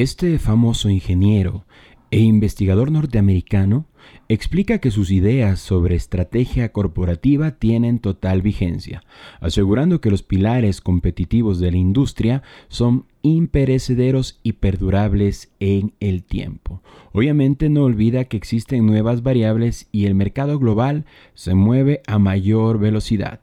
Este famoso ingeniero e investigador norteamericano explica que sus ideas sobre estrategia corporativa tienen total vigencia, asegurando que los pilares competitivos de la industria son imperecederos y perdurables en el tiempo. Obviamente no olvida que existen nuevas variables y el mercado global se mueve a mayor velocidad.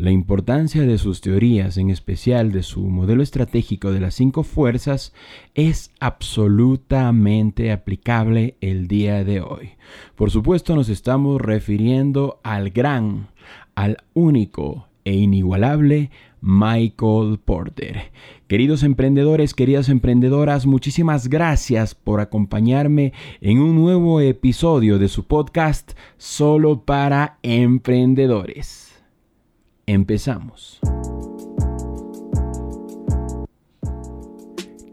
La importancia de sus teorías, en especial de su modelo estratégico de las cinco fuerzas, es absolutamente aplicable el día de hoy. Por supuesto nos estamos refiriendo al gran, al único e inigualable Michael Porter. Queridos emprendedores, queridas emprendedoras, muchísimas gracias por acompañarme en un nuevo episodio de su podcast Solo para Emprendedores. Empezamos.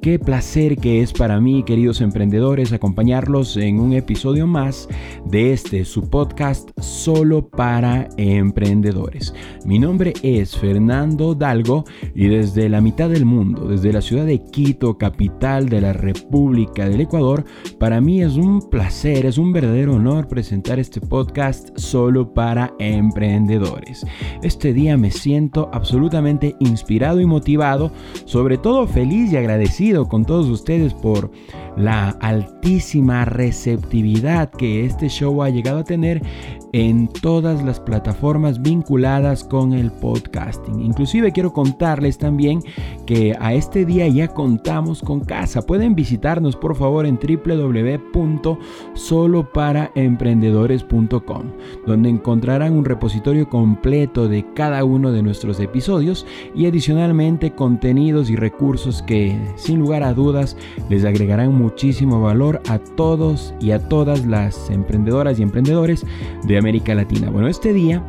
Qué placer que es para mí, queridos emprendedores, acompañarlos en un episodio más de este, su podcast solo para emprendedores. Mi nombre es Fernando Dalgo y desde la mitad del mundo, desde la ciudad de Quito, capital de la República del Ecuador, para mí es un placer, es un verdadero honor presentar este podcast solo para emprendedores. Este día me siento absolutamente inspirado y motivado, sobre todo feliz y agradecido con todos ustedes por la altísima receptividad que este show ha llegado a tener en todas las plataformas vinculadas con el podcasting. Inclusive quiero contarles también que a este día ya contamos con casa. Pueden visitarnos por favor en www.soloparaemprendedores.com, donde encontrarán un repositorio completo de cada uno de nuestros episodios y adicionalmente contenidos y recursos que sin lugar a dudas les agregarán muchísimo valor a todos y a todas las emprendedoras y emprendedores de América Latina. Bueno, este día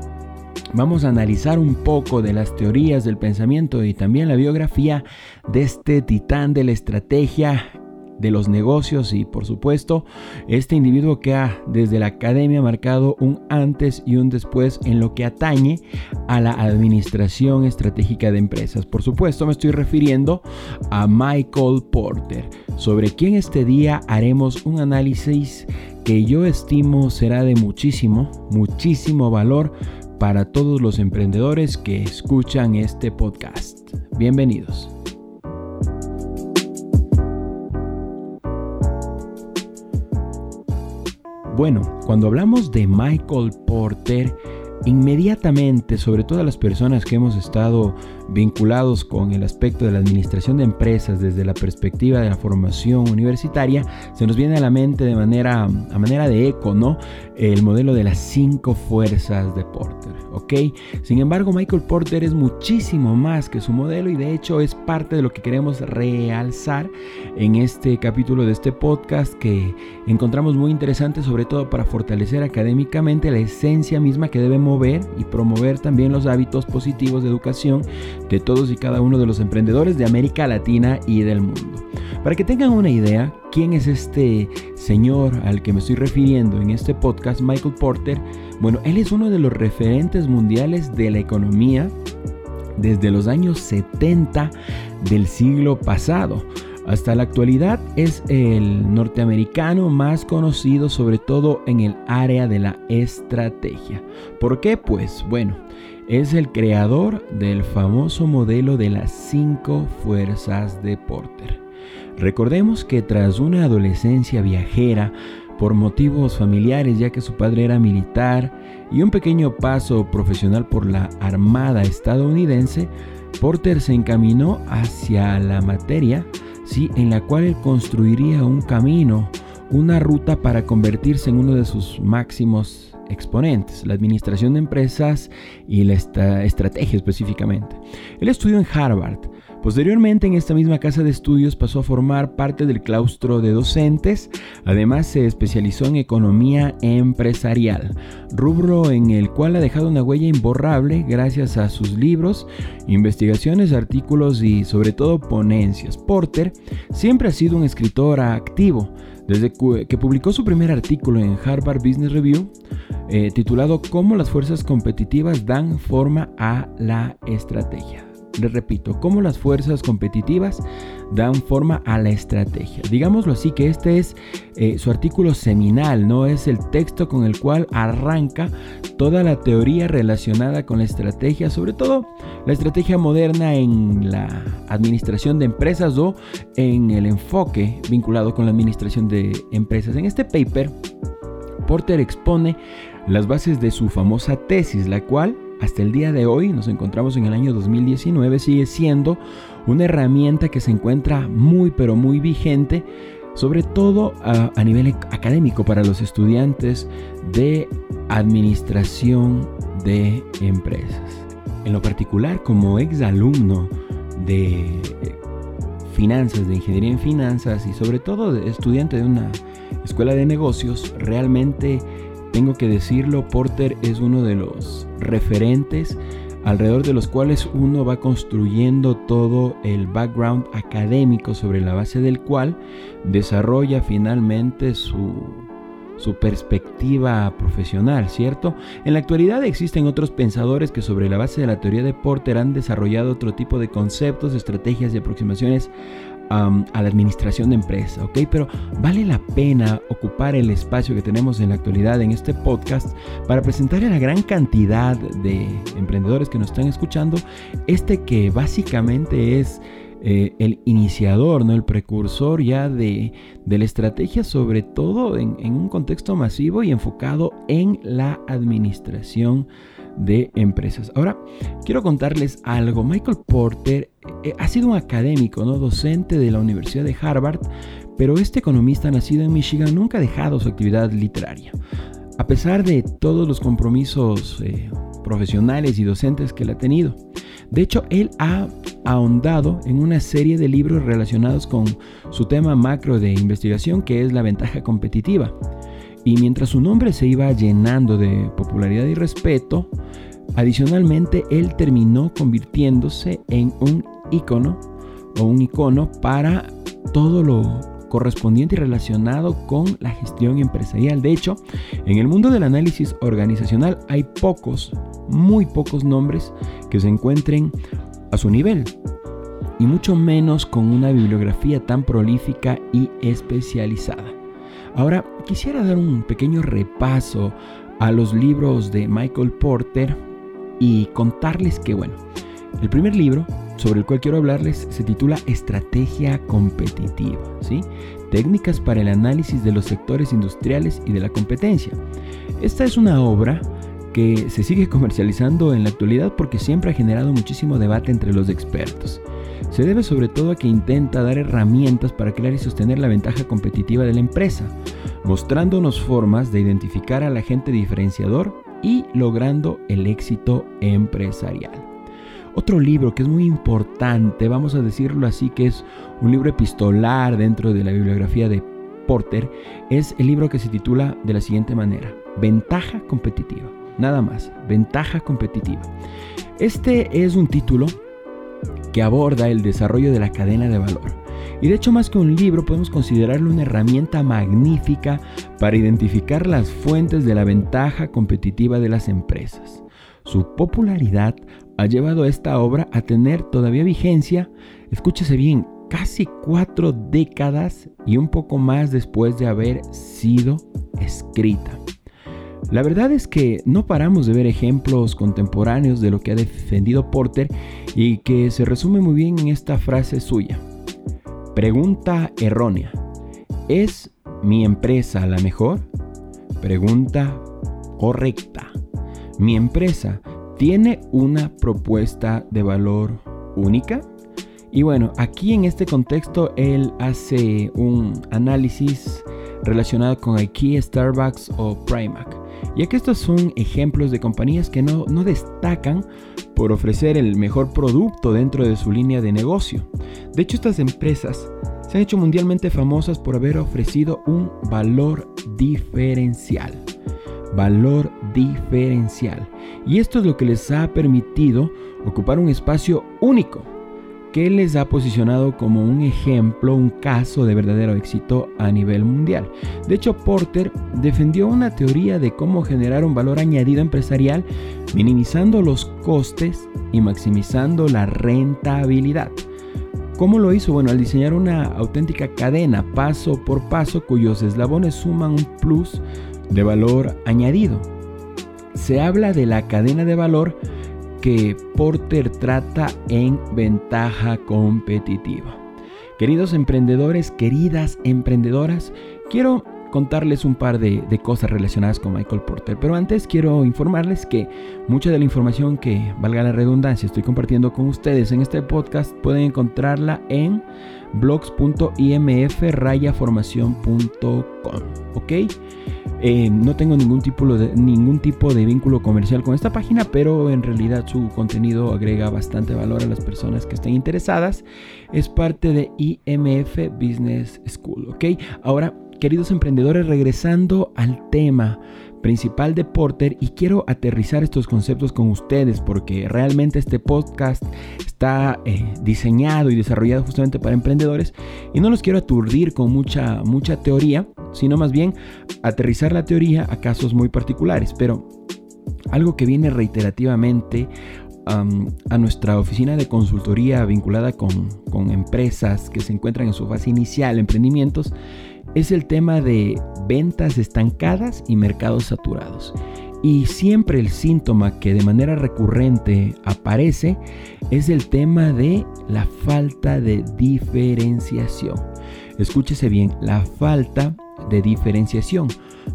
vamos a analizar un poco de las teorías del pensamiento y también la biografía de este titán de la estrategia de los negocios y por supuesto este individuo que ha desde la academia marcado un antes y un después en lo que atañe a la administración estratégica de empresas. Por supuesto me estoy refiriendo a Michael Porter, sobre quien este día haremos un análisis que yo estimo será de muchísimo, muchísimo valor para todos los emprendedores que escuchan este podcast. Bienvenidos. Bueno, cuando hablamos de Michael Porter, inmediatamente, sobre todo las personas que hemos estado vinculados con el aspecto de la administración de empresas desde la perspectiva de la formación universitaria, se nos viene a la mente de manera, a manera de eco, ¿no? El modelo de las cinco fuerzas de Porter, ¿ok? Sin embargo, Michael Porter es muchísimo más que su modelo y de hecho es parte de lo que queremos realzar en este capítulo de este podcast que encontramos muy interesante, sobre todo para fortalecer académicamente la esencia misma que debe mover y promover también los hábitos positivos de educación de todos y cada uno de los emprendedores de América Latina y del mundo. Para que tengan una idea, quién es este señor al que me estoy refiriendo en este podcast, Michael Porter, bueno, él es uno de los referentes mundiales de la economía desde los años 70 del siglo pasado. Hasta la actualidad es el norteamericano más conocido sobre todo en el área de la estrategia. ¿Por qué? Pues bueno, es el creador del famoso modelo de las cinco fuerzas de Porter. Recordemos que tras una adolescencia viajera, por motivos familiares ya que su padre era militar y un pequeño paso profesional por la Armada estadounidense, Porter se encaminó hacia la materia, sí, en la cual él construiría un camino, una ruta para convertirse en uno de sus máximos exponentes, la administración de empresas y la estrategia específicamente. Él estudió en Harvard. Posteriormente en esta misma casa de estudios pasó a formar parte del claustro de docentes, además se especializó en economía empresarial, rubro en el cual ha dejado una huella imborrable gracias a sus libros, investigaciones, artículos y sobre todo ponencias. Porter siempre ha sido un escritor activo, desde que publicó su primer artículo en Harvard Business Review, eh, titulado Cómo las fuerzas competitivas dan forma a la estrategia. Les repito, cómo las fuerzas competitivas dan forma a la estrategia. Digámoslo así, que este es eh, su artículo seminal, no es el texto con el cual arranca toda la teoría relacionada con la estrategia, sobre todo la estrategia moderna en la administración de empresas o en el enfoque vinculado con la administración de empresas. En este paper, Porter expone las bases de su famosa tesis, la cual hasta el día de hoy, nos encontramos en el año 2019, sigue siendo una herramienta que se encuentra muy pero muy vigente, sobre todo a, nivel académico para los estudiantes de administración de empresas. En lo particular, como exalumno de finanzas, de ingeniería en finanzas y sobre todo de estudiante de una escuela de negocios, realmente tengo que decirlo, Porter es uno de los referentes alrededor de los cuales uno va construyendo todo el background académico sobre la base del cual desarrolla finalmente su, su perspectiva profesional, ¿cierto? En la actualidad existen otros pensadores que sobre la base de la teoría de Porter han desarrollado otro tipo de conceptos, estrategias y aproximaciones a la administración de empresa, ¿ok? Pero vale la pena ocupar el espacio que tenemos en la actualidad en este podcast para presentar a la gran cantidad de emprendedores que nos están escuchando este que básicamente es eh, el iniciador, ¿no? el precursor ya de, de la estrategia, sobre todo en, en, un contexto masivo y enfocado en la administración de empresas. Ahora, quiero contarles algo. Michael Porter eh, ha sido un académico, ¿no? docente de la Universidad de Harvard, pero este economista nacido en Michigan nunca ha dejado su actividad literaria. A pesar de todos los compromisos eh, profesionales y docentes que él ha tenido. De hecho, él ha ahondado en una serie de libros relacionados con su tema macro de investigación, que es la ventaja competitiva. Y mientras su nombre se iba llenando de popularidad y respeto, adicionalmente él terminó convirtiéndose en un icono o un icono para todo lo correspondiente y relacionado con la gestión empresarial. De hecho, en el mundo del análisis organizacional hay pocos, muy pocos nombres que se encuentren a su nivel y mucho menos con una bibliografía tan prolífica y especializada. Ahora, quisiera dar un pequeño repaso a los libros de Michael Porter y contarles que, bueno, el primer libro sobre el cual quiero hablarles se titula Estrategia competitiva, ¿sí? Técnicas para el análisis de los sectores industriales y de la competencia. Esta es una obra que se sigue comercializando en la actualidad porque siempre ha generado muchísimo debate entre los expertos. Se debe sobre todo a que intenta dar herramientas para crear y sostener la ventaja competitiva de la empresa, mostrándonos formas de identificar al agente diferenciador y logrando el éxito empresarial. Otro libro que es muy importante, vamos a decirlo así, que es un libro epistolar dentro de la bibliografía de Porter, es el libro que se titula de la siguiente manera, Ventaja competitiva. Nada más, Ventaja competitiva. Este es un título que aborda el desarrollo de la cadena de valor. Y de hecho más que un libro podemos considerarlo una herramienta magnífica para identificar las fuentes de la ventaja competitiva de las empresas. Su popularidad ha llevado a esta obra a tener todavía vigencia, escúchese bien, casi cuatro décadas y un poco más después de haber sido escrita. La verdad es que no paramos de ver ejemplos contemporáneos de lo que ha defendido Porter y que se resume muy bien en esta frase suya. Pregunta errónea. ¿Es mi empresa la mejor? Pregunta correcta. ¿Mi empresa tiene una propuesta de valor única? Y bueno, aquí en este contexto él hace un análisis relacionado con IKEA, Starbucks o Primark ya que estos son ejemplos de compañías que no, destacan por ofrecer el mejor producto dentro de su línea de negocio. De hecho, estas empresas se han hecho mundialmente famosas por haber ofrecido un valor diferencial. Valor diferencial. Y esto es lo que les ha permitido ocupar un espacio único que les ha posicionado como un ejemplo, un caso de verdadero éxito a nivel mundial. De hecho, Porter defendió una teoría de cómo generar un valor añadido empresarial minimizando los costes y maximizando la rentabilidad. ¿Cómo lo hizo? Bueno, al diseñar una auténtica cadena paso por paso cuyos eslabones suman un plus de valor añadido. Se habla de la cadena de valor que Porter trata en ventaja competitiva. Queridos emprendedores, queridas emprendedoras, quiero contarles un par de, cosas relacionadas con Michael Porter. Pero antes quiero informarles que mucha de la información que, valga la redundancia, estoy compartiendo con ustedes en este podcast pueden encontrarla en blogs.imfrayaformación.com. ¿Ok? Eh, no tengo ningún tipo, de, ningún tipo de vínculo comercial con esta página, pero en realidad su contenido agrega bastante valor a las personas que estén interesadas. Es parte de IMF Business School, ¿ok? Ahora, queridos emprendedores, regresando al tema principal de Porter y quiero aterrizar estos conceptos con ustedes porque realmente este podcast está eh, diseñado y desarrollado justamente para emprendedores y no los quiero aturdir con mucha mucha teoría, sino más bien aterrizar la teoría a casos muy particulares, pero algo que viene reiterativamente a nuestra oficina de consultoría vinculada con, con empresas que se encuentran en su fase inicial, emprendimientos, es el tema de ventas estancadas y mercados saturados. Y siempre el síntoma que de manera recurrente aparece es el tema de la falta de diferenciación. Escúchese bien, la falta de diferenciación.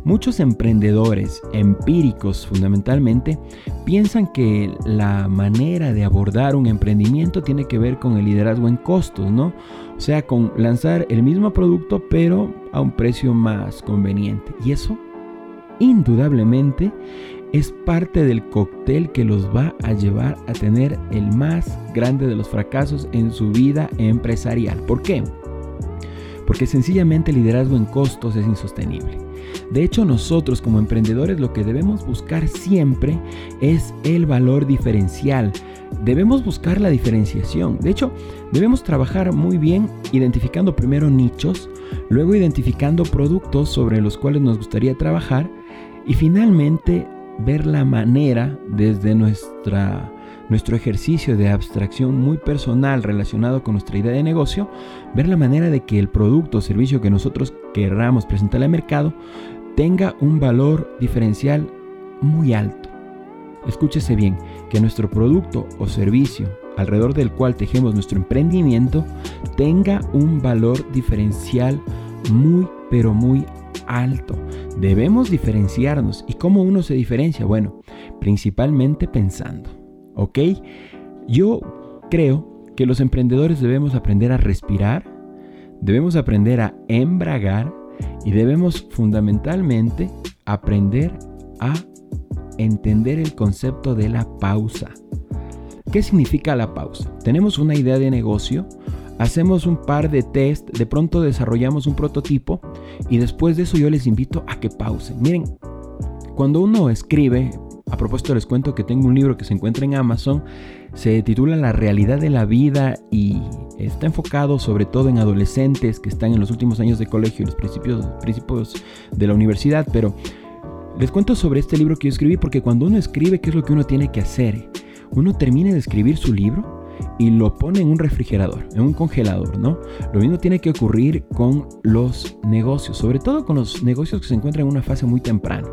Muchos emprendedores empíricos fundamentalmente piensan que la manera de abordar un emprendimiento tiene que ver con el liderazgo en costos, ¿no? O sea, con lanzar el mismo producto pero a un precio más conveniente. Y eso, indudablemente, es parte del cóctel que los va a llevar a tener el más grande de los fracasos en su vida empresarial. ¿Por qué? Porque sencillamente el liderazgo en costos es insostenible. De hecho, nosotros como emprendedores lo que debemos buscar siempre es el valor diferencial. Debemos buscar la diferenciación. De hecho, debemos trabajar muy bien identificando primero nichos, luego identificando productos sobre los cuales nos gustaría trabajar y finalmente ver la manera desde nuestra nuestro ejercicio de abstracción muy personal relacionado con nuestra idea de negocio, ver la manera de que el producto o servicio que nosotros querramos presentar al mercado tenga un valor diferencial muy alto. Escúchese bien, que nuestro producto o servicio alrededor del cual tejemos nuestro emprendimiento tenga un valor diferencial muy pero muy alto. Debemos diferenciarnos. ¿Y cómo uno se diferencia? Bueno, principalmente pensando. ¿Ok? Yo creo que los emprendedores debemos aprender a respirar, debemos aprender a embragar y debemos fundamentalmente aprender a entender el concepto de la pausa. ¿Qué significa la pausa? Tenemos una idea de negocio, hacemos un par de test, de pronto desarrollamos un prototipo y después de eso yo les invito a que pausen. Miren, cuando uno escribe, a propósito les cuento que tengo un libro que se encuentra en Amazon, se titula La realidad de la vida y está enfocado sobre todo en adolescentes que están en los últimos años de colegio y los principios, principios de la universidad, pero les cuento sobre este libro que yo escribí porque cuando uno escribe, ¿qué es lo que uno tiene que hacer? Uno termina de escribir su libro y lo pone en un refrigerador, en un congelador, ¿no? Lo mismo tiene que ocurrir con los negocios, sobre todo con los negocios que se encuentran en una fase muy temprana.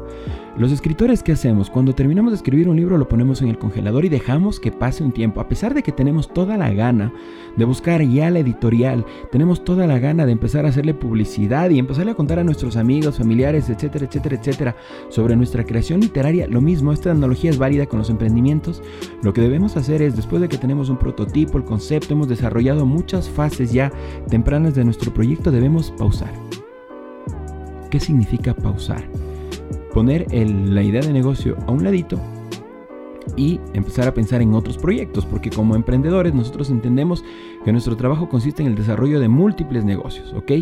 Los escritores, ¿qué hacemos? Cuando terminamos de escribir un libro lo ponemos en el congelador y dejamos que pase un tiempo. A pesar de que tenemos toda la gana de buscar ya la editorial, tenemos toda la gana de empezar a hacerle publicidad y empezarle a contar a nuestros amigos, familiares, etcétera, etcétera, etcétera, sobre nuestra creación literaria. Lo mismo, esta analogía es válida con los emprendimientos. Lo que debemos hacer es, después de que tenemos un prototipo, el concepto, hemos desarrollado muchas fases ya tempranas de nuestro proyecto, debemos pausar. ¿Qué significa pausar? Poner la idea de negocio a un ladito y empezar a pensar en otros proyectos, porque como emprendedores nosotros entendemos que nuestro trabajo consiste en el desarrollo de múltiples negocios, ¿ok?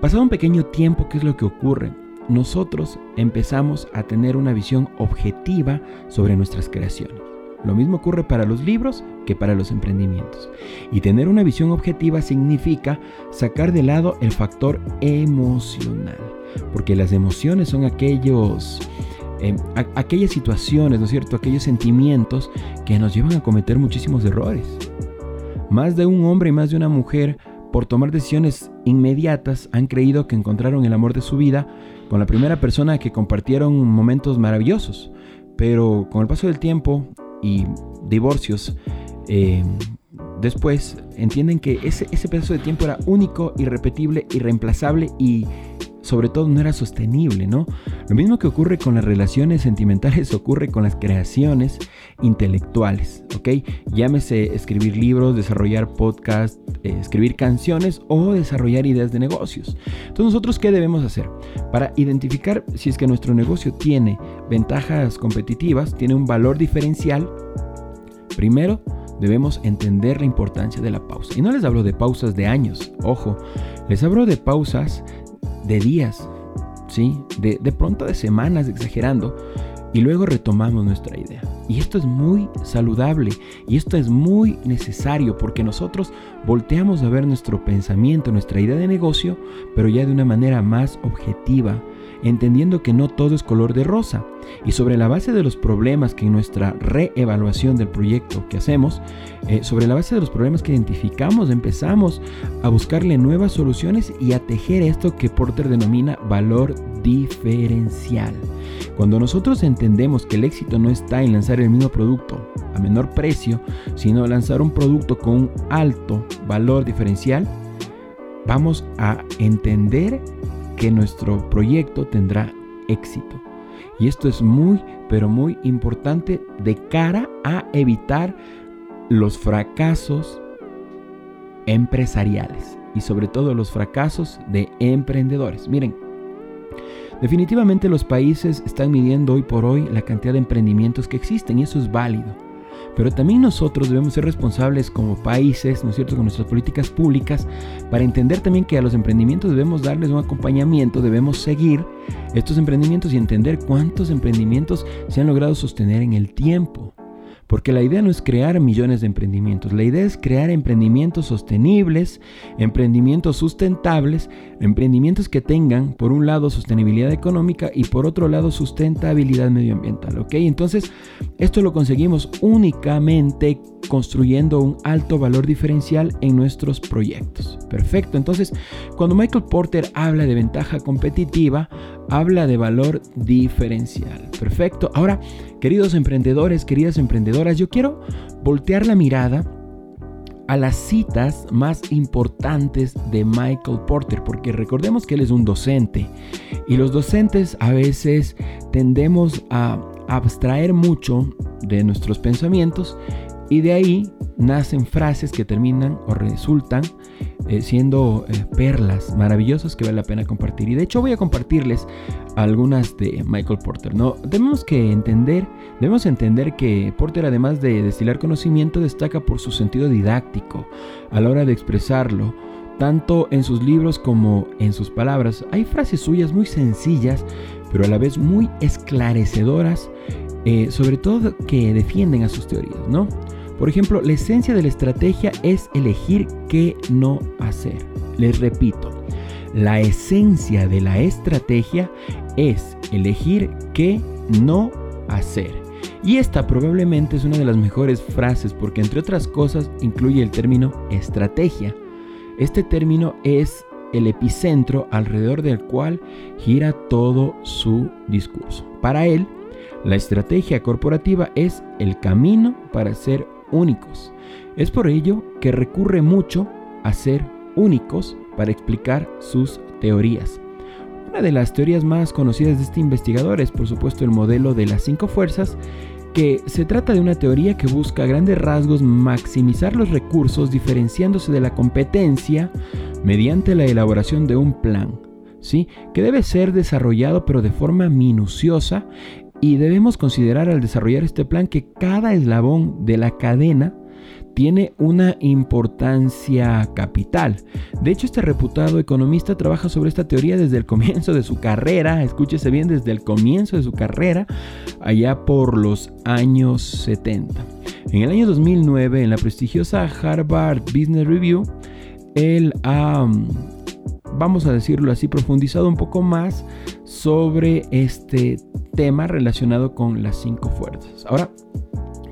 Pasado un pequeño tiempo, ¿qué es lo que ocurre? Nosotros empezamos a tener una visión objetiva sobre nuestras creaciones. Lo mismo ocurre para los libros que para los emprendimientos. Y tener una visión objetiva significa sacar de lado el factor emocional, porque las emociones son aquellos... Eh, aquellas situaciones, ¿no es cierto? Aquellos sentimientos que nos llevan a cometer muchísimos errores. Más de un hombre y más de una mujer, por tomar decisiones inmediatas, han creído que encontraron el amor de su vida con la primera persona que compartieron momentos maravillosos. Pero con el paso del tiempo y divorcios, eh, después entienden que ese, ese pedazo de tiempo era único, irrepetible, irreemplazable y sobre todo no era sostenible, ¿no? Lo mismo que ocurre con las relaciones sentimentales ocurre con las creaciones intelectuales, ¿ok? Llámese escribir libros, desarrollar podcasts, eh, escribir canciones o desarrollar ideas de negocios. Entonces nosotros, ¿qué debemos hacer? Para identificar si es que nuestro negocio tiene ventajas competitivas, tiene un valor diferencial, primero debemos entender la importancia de la pausa. Y no les hablo de pausas de años, ojo, les hablo de pausas de días, ¿sí? De, de pronto de semanas, exagerando, y luego retomamos nuestra idea. Y esto es muy saludable y esto es muy necesario porque nosotros volteamos a ver nuestro pensamiento, nuestra idea de negocio, pero ya de una manera más objetiva, entendiendo que no todo es color de rosa. Y sobre la base de los problemas que en nuestra reevaluación del proyecto que hacemos, eh, sobre la base de los problemas que identificamos, empezamos a buscarle nuevas soluciones y a tejer esto que Porter denomina valor diferencial. Cuando nosotros entendemos que el éxito no está en lanzar el mismo producto a menor precio, sino lanzar un producto con un alto valor diferencial, vamos a entender que nuestro proyecto tendrá éxito. Y esto es muy, pero muy importante de cara a evitar los fracasos empresariales y sobre todo los fracasos de emprendedores. Miren, definitivamente los países están midiendo hoy por hoy la cantidad de emprendimientos que existen y eso es válido. Pero también nosotros debemos ser responsables como países, ¿no es cierto?, con nuestras políticas públicas, para entender también que a los emprendimientos debemos darles un acompañamiento, debemos seguir estos emprendimientos y entender cuántos emprendimientos se han logrado sostener en el tiempo. Porque la idea no es crear millones de emprendimientos, la idea es crear emprendimientos sostenibles, emprendimientos sustentables, emprendimientos que tengan por un lado sostenibilidad económica y por otro lado sustentabilidad medioambiental. ¿ok? Entonces, esto lo conseguimos únicamente construyendo un alto valor diferencial en nuestros proyectos. Perfecto, entonces cuando Michael Porter habla de ventaja competitiva, habla de valor diferencial. Perfecto, ahora queridos emprendedores, queridas emprendedoras, yo quiero voltear la mirada a las citas más importantes de Michael Porter, porque recordemos que él es un docente y los docentes a veces tendemos a abstraer mucho de nuestros pensamientos y de ahí nacen frases que terminan o resultan eh, siendo eh, perlas maravillosas que vale la pena compartir. Y de hecho voy a compartirles algunas de Michael Porter. ¿no? Debemos que entender, debemos entender que Porter además de destilar conocimiento destaca por su sentido didáctico a la hora de expresarlo. Tanto en sus libros como en sus palabras, hay frases suyas muy sencillas, pero a la vez muy esclarecedoras, eh, sobre todo que defienden a sus teorías, ¿no? Por ejemplo, la esencia de la estrategia es elegir qué no hacer. Les repito, la esencia de la estrategia es elegir qué no hacer. Y esta probablemente es una de las mejores frases porque entre otras cosas incluye el término estrategia. Este término es el epicentro alrededor del cual gira todo su discurso. Para él, la estrategia corporativa es el camino para ser únicos. Es por ello que recurre mucho a ser únicos para explicar sus teorías. Una de las teorías más conocidas de este investigador es por supuesto el modelo de las cinco fuerzas, que se trata de una teoría que busca a grandes rasgos maximizar los recursos diferenciándose de la competencia mediante la elaboración de un plan, ¿sí? que debe ser desarrollado pero de forma minuciosa y debemos considerar al desarrollar este plan que cada eslabón de la cadena tiene una importancia capital. De hecho, este reputado economista trabaja sobre esta teoría desde el comienzo de su carrera, escúchese bien, desde el comienzo de su carrera, allá por los años 70. En el año 2009, en la prestigiosa Harvard Business Review, él ha, vamos a decirlo así, profundizado un poco más sobre este tema relacionado con las cinco fuerzas. Ahora,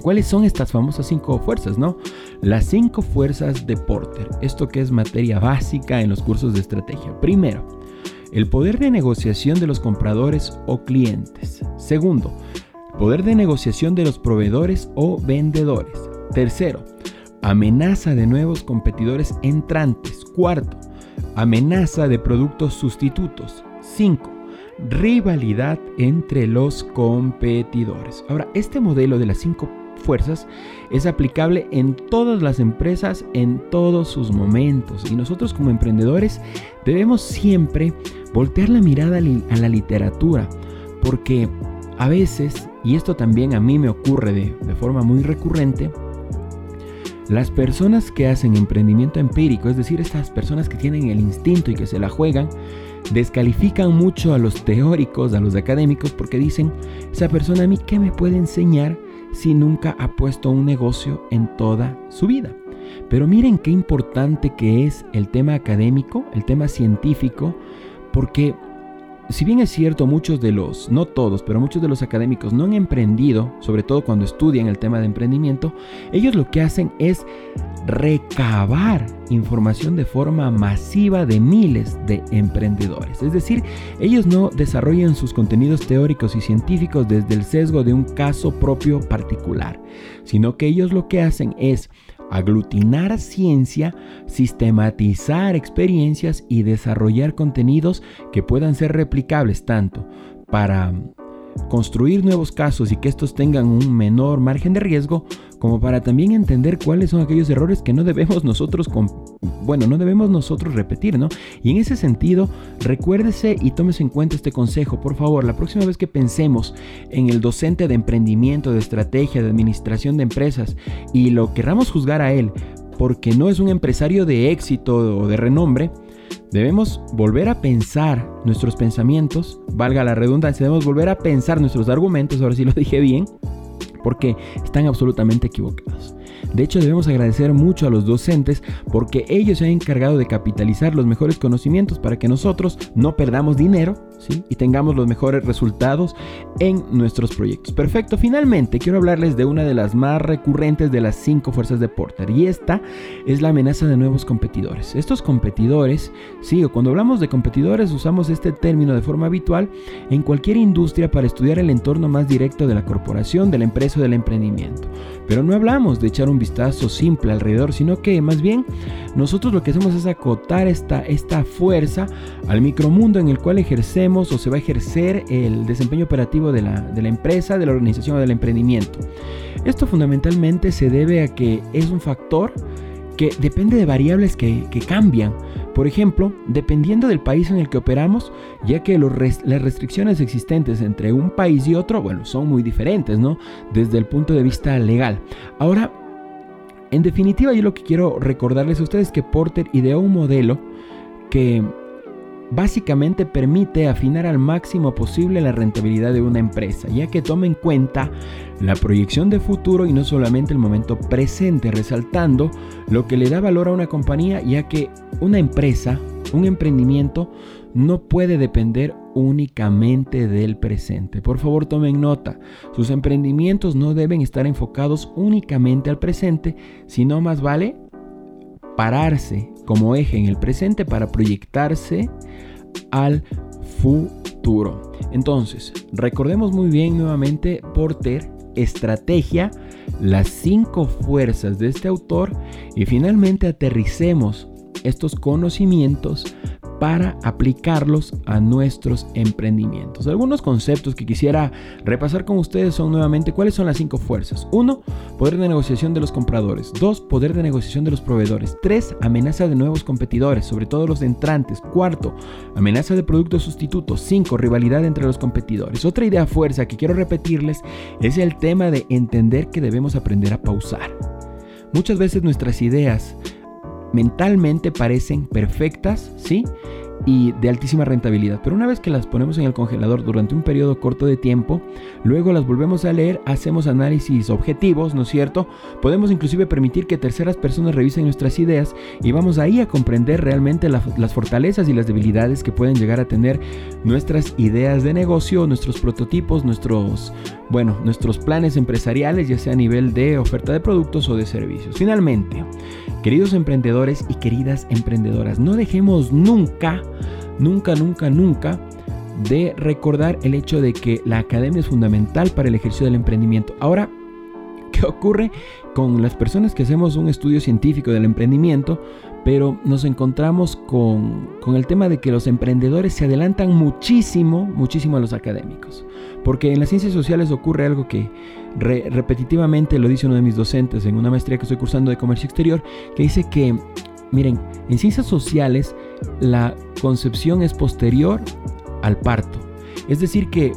¿Cuáles son estas famosas cinco fuerzas, no? Las cinco fuerzas de Porter, esto que es materia básica en los cursos de estrategia. Primero, el poder de negociación de los compradores o clientes. Segundo, poder de negociación de los proveedores o vendedores. Tercero, amenaza de nuevos competidores entrantes. Cuarto, amenaza de productos sustitutos. Cinco, rivalidad entre los competidores. Ahora, este modelo de las cinco fuerzas es aplicable en todas las empresas en todos sus momentos y nosotros como emprendedores debemos siempre voltear la mirada a la literatura porque a veces, y esto también a mí me ocurre de, de forma muy recurrente, las personas que hacen emprendimiento empírico, es decir, estas personas que tienen el instinto y que se la juegan, descalifican mucho a los teóricos, a los académicos, porque dicen, esa persona a mí, ¿qué me puede enseñar si nunca ha puesto un negocio en toda su vida. Pero miren qué importante que es el tema académico, el tema científico, porque si bien es cierto, muchos de los, no todos, pero muchos de los académicos no han emprendido, sobre todo cuando estudian el tema de emprendimiento, ellos lo que hacen es recabar información de forma masiva de miles de emprendedores. Es decir, ellos no desarrollan sus contenidos teóricos y científicos desde el sesgo de un caso propio particular, sino que ellos lo que hacen es aglutinar ciencia, sistematizar experiencias y desarrollar contenidos que puedan ser replicables tanto para construir nuevos casos y que estos tengan un menor margen de riesgo, como para también entender cuáles son aquellos errores que no debemos nosotros, bueno, no debemos nosotros repetir, ¿no? Y en ese sentido, recuérdese y tómese en cuenta este consejo, por favor, la próxima vez que pensemos en el docente de emprendimiento, de estrategia, de administración de empresas y lo querramos juzgar a él porque no es un empresario de éxito o de renombre, Debemos volver a pensar nuestros pensamientos, valga la redundancia, debemos volver a pensar nuestros argumentos, ahora sí lo dije bien, porque están absolutamente equivocados. De hecho, debemos agradecer mucho a los docentes porque ellos se han encargado de capitalizar los mejores conocimientos para que nosotros no perdamos dinero ¿sí? y tengamos los mejores resultados en nuestros proyectos. Perfecto, finalmente quiero hablarles de una de las más recurrentes de las cinco fuerzas de Porter y esta es la amenaza de nuevos competidores. Estos competidores, sí, cuando hablamos de competidores usamos este término de forma habitual en cualquier industria para estudiar el entorno más directo de la corporación, de la empresa o del emprendimiento. Pero no hablamos de echar un vistazo simple alrededor, sino que más bien nosotros lo que hacemos es acotar esta, esta fuerza al micromundo en el cual ejercemos o se va a ejercer el desempeño operativo de la, de la empresa, de la organización o del emprendimiento. Esto fundamentalmente se debe a que es un factor que depende de variables que, cambian. Por ejemplo, dependiendo del país en el que operamos, ya que las restricciones existentes entre un país y otro, bueno, son muy diferentes, ¿no? Desde el punto de vista legal. Ahora, en definitiva, yo lo que quiero recordarles a ustedes es que Porter ideó un modelo que básicamente permite afinar al máximo posible la rentabilidad de una empresa, ya que toma en cuenta la proyección de futuro y no solamente el momento presente, resaltando lo que le da valor a una compañía, ya que una empresa, un emprendimiento, no puede depender únicamente del presente. Por favor, tomen nota. Sus emprendimientos no deben estar enfocados únicamente al presente, sino más vale pararse como eje en el presente para proyectarse al futuro. Entonces, recordemos muy bien nuevamente Porter, estrategia, las cinco fuerzas de este autor y finalmente aterricemos estos conocimientos para aplicarlos a nuestros emprendimientos. Algunos conceptos que quisiera repasar con ustedes son nuevamente cuáles son las cinco fuerzas. Uno, poder de negociación de los compradores. Dos, poder de negociación de los proveedores. Tres, amenaza de nuevos competidores, sobre todo los entrantes. Cuarto, amenaza de productos sustitutos. Cinco, rivalidad entre los competidores. Otra idea fuerza que quiero repetirles es el tema de entender que debemos aprender a pausar. muchas veces nuestras ideas mentalmente parecen perfectas, ¿sí? y de altísima rentabilidad. Pero una vez que las ponemos en el congelador durante un periodo corto de tiempo, luego las volvemos a leer, hacemos análisis objetivos, ¿no es cierto? Podemos inclusive permitir que terceras personas revisen nuestras ideas y vamos ahí a comprender realmente las fortalezas y las debilidades que pueden llegar a tener nuestras ideas de negocio, nuestros prototipos, nuestros, bueno, nuestros planes empresariales, ya sea a nivel de oferta de productos o de servicios. Finalmente, queridos emprendedores y queridas emprendedoras, no dejemos nunca nunca, nunca, nunca de recordar el hecho de que la academia es fundamental para el ejercicio del emprendimiento. Ahora, ¿qué ocurre con las personas que hacemos un estudio científico del emprendimiento? Pero nos encontramos con, el tema de que los emprendedores se adelantan muchísimo, muchísimo a los académicos. Porque en las ciencias sociales ocurre algo que repetitivamente lo dice uno de mis docentes en una maestría que estoy cursando de comercio exterior, que dice que Miren, en ciencias sociales la concepción es posterior al parto. Es decir, que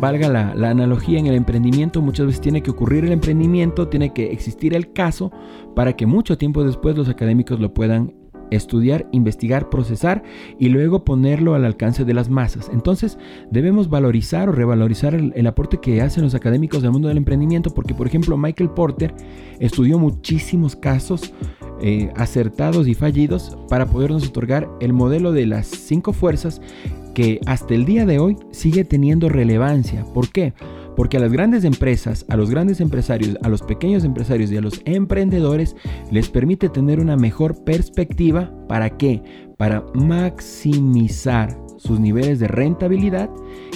valga la, analogía en el emprendimiento, muchas veces tiene que ocurrir el emprendimiento, tiene que existir el caso para que mucho tiempo después los académicos lo puedan estudiar, investigar, procesar y luego ponerlo al alcance de las masas. Entonces debemos valorizar o revalorizar el, aporte que hacen los académicos del mundo del emprendimiento porque por ejemplo Michael Porter estudió muchísimos casos eh, acertados y fallidos para podernos otorgar el modelo de las cinco fuerzas que hasta el día de hoy sigue teniendo relevancia. ¿Por qué? Porque a las grandes empresas, a los grandes empresarios, a los pequeños empresarios y a los emprendedores les permite tener una mejor perspectiva. ¿Para qué? Para maximizar sus niveles de rentabilidad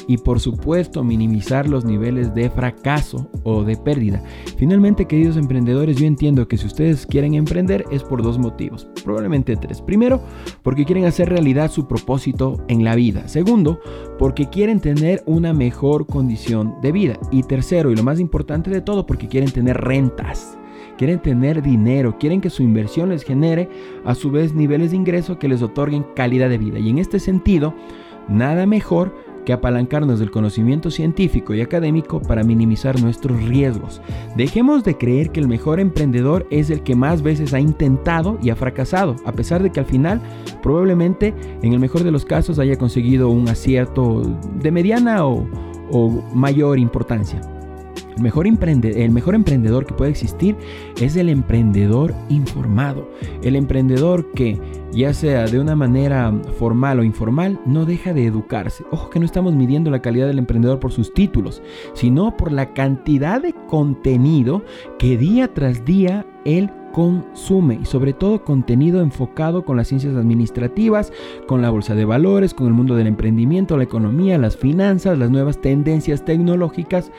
y por supuesto minimizar los niveles de fracaso o de pérdida. Finalmente, queridos emprendedores, yo entiendo que si ustedes quieren emprender es por dos motivos, probablemente tres. Primero, porque quieren hacer realidad su propósito en la vida. Segundo, porque quieren tener una mejor condición de vida. Y tercero, y lo más importante de todo, porque quieren tener rentas quieren tener dinero, quieren que su inversión les genere a su vez niveles de ingreso que les otorguen calidad de vida. Y en este sentido, nada mejor que apalancarnos del conocimiento científico y académico para minimizar nuestros riesgos. Dejemos de creer que el mejor emprendedor es el que más veces ha intentado y ha fracasado, a pesar de que al final probablemente en el mejor de los casos haya conseguido un acierto de mediana o, mayor importancia. El mejor, el mejor, emprendedor que puede existir es el emprendedor informado. El emprendedor que ya sea de una manera formal o informal, no deja de educarse. Ojo que no estamos midiendo la calidad del emprendedor por sus títulos, sino por la cantidad de contenido que día tras día él consume y sobre todo contenido enfocado con las ciencias administrativas, con la bolsa de valores, con el mundo del emprendimiento, la economía, las finanzas, las nuevas tendencias tecnológicas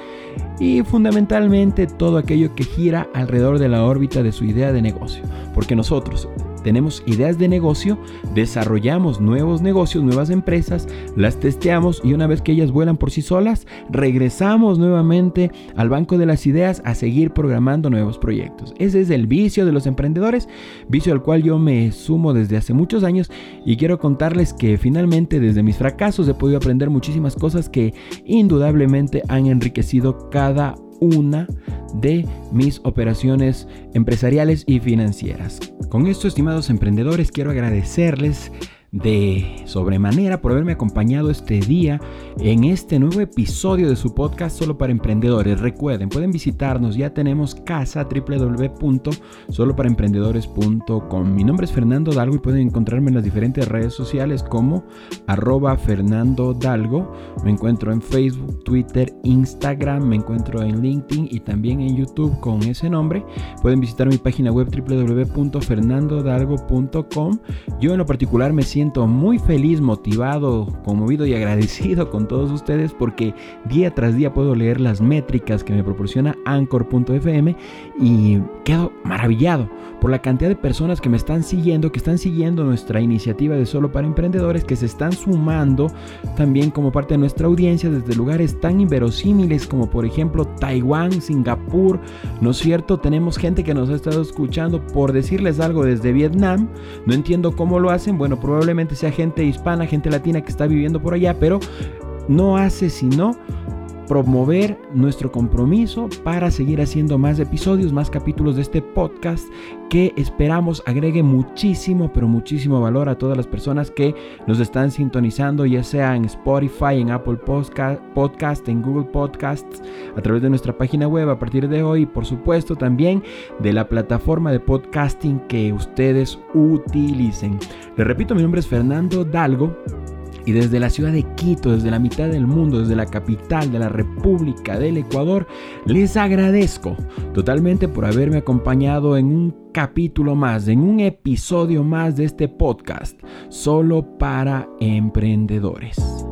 y fundamentalmente todo aquello que gira alrededor de la órbita de su idea de negocio. Porque nosotros, tenemos ideas de negocio, desarrollamos nuevos negocios, nuevas empresas, las testeamos y una vez que ellas vuelan por sí solas, regresamos nuevamente al banco de las ideas a seguir programando nuevos proyectos. Ese es el vicio de los emprendedores, vicio al cual yo me sumo desde hace muchos años y quiero contarles que finalmente desde mis fracasos he podido aprender muchísimas cosas que indudablemente han enriquecido cada una de mis operaciones empresariales y financieras. Con esto, estimados emprendedores, quiero agradecerles de sobremanera por haberme acompañado este día en este nuevo episodio de su podcast solo para emprendedores. Recuerden, pueden visitarnos, ya tenemos casa www.soloparaemprendedores.com. Mi nombre es Fernando Dalgo y pueden encontrarme en las diferentes redes sociales como arroba Fernando Dalgo. Me encuentro en Facebook, Twitter, Instagram, me encuentro en LinkedIn y también en YouTube con ese nombre. Pueden visitar mi página web www.fernandodalgo.com. Yo en lo particular me siento siento muy feliz, motivado, conmovido y agradecido con todos ustedes porque día tras día puedo leer las métricas que me proporciona Anchor.fm y quedo maravillado por la cantidad de personas que me están siguiendo, que están siguiendo nuestra iniciativa de Solo para Emprendedores, que se están sumando también como parte de nuestra audiencia desde lugares tan inverosímiles como por ejemplo Taiwán, Singapur, ¿no es cierto? Tenemos gente que nos ha estado escuchando por decirles algo desde Vietnam, no entiendo cómo lo hacen, bueno, probablemente sea gente hispana, gente latina que está viviendo por allá, pero no hace sino promover nuestro compromiso para seguir haciendo más episodios, más capítulos de este podcast que esperamos agregue muchísimo, pero muchísimo valor a todas las personas que nos están sintonizando, ya sea en Spotify, en Apple Podcast, en Google Podcasts, a través de nuestra página web a partir de hoy, y por supuesto también de la plataforma de podcasting que ustedes utilicen. Les repito, mi nombre es Fernando Dalgo. Y desde la ciudad de Quito, desde la mitad del mundo, desde la capital de la República del Ecuador, les agradezco totalmente por haberme acompañado en un capítulo más, en un episodio más de este podcast, solo para emprendedores.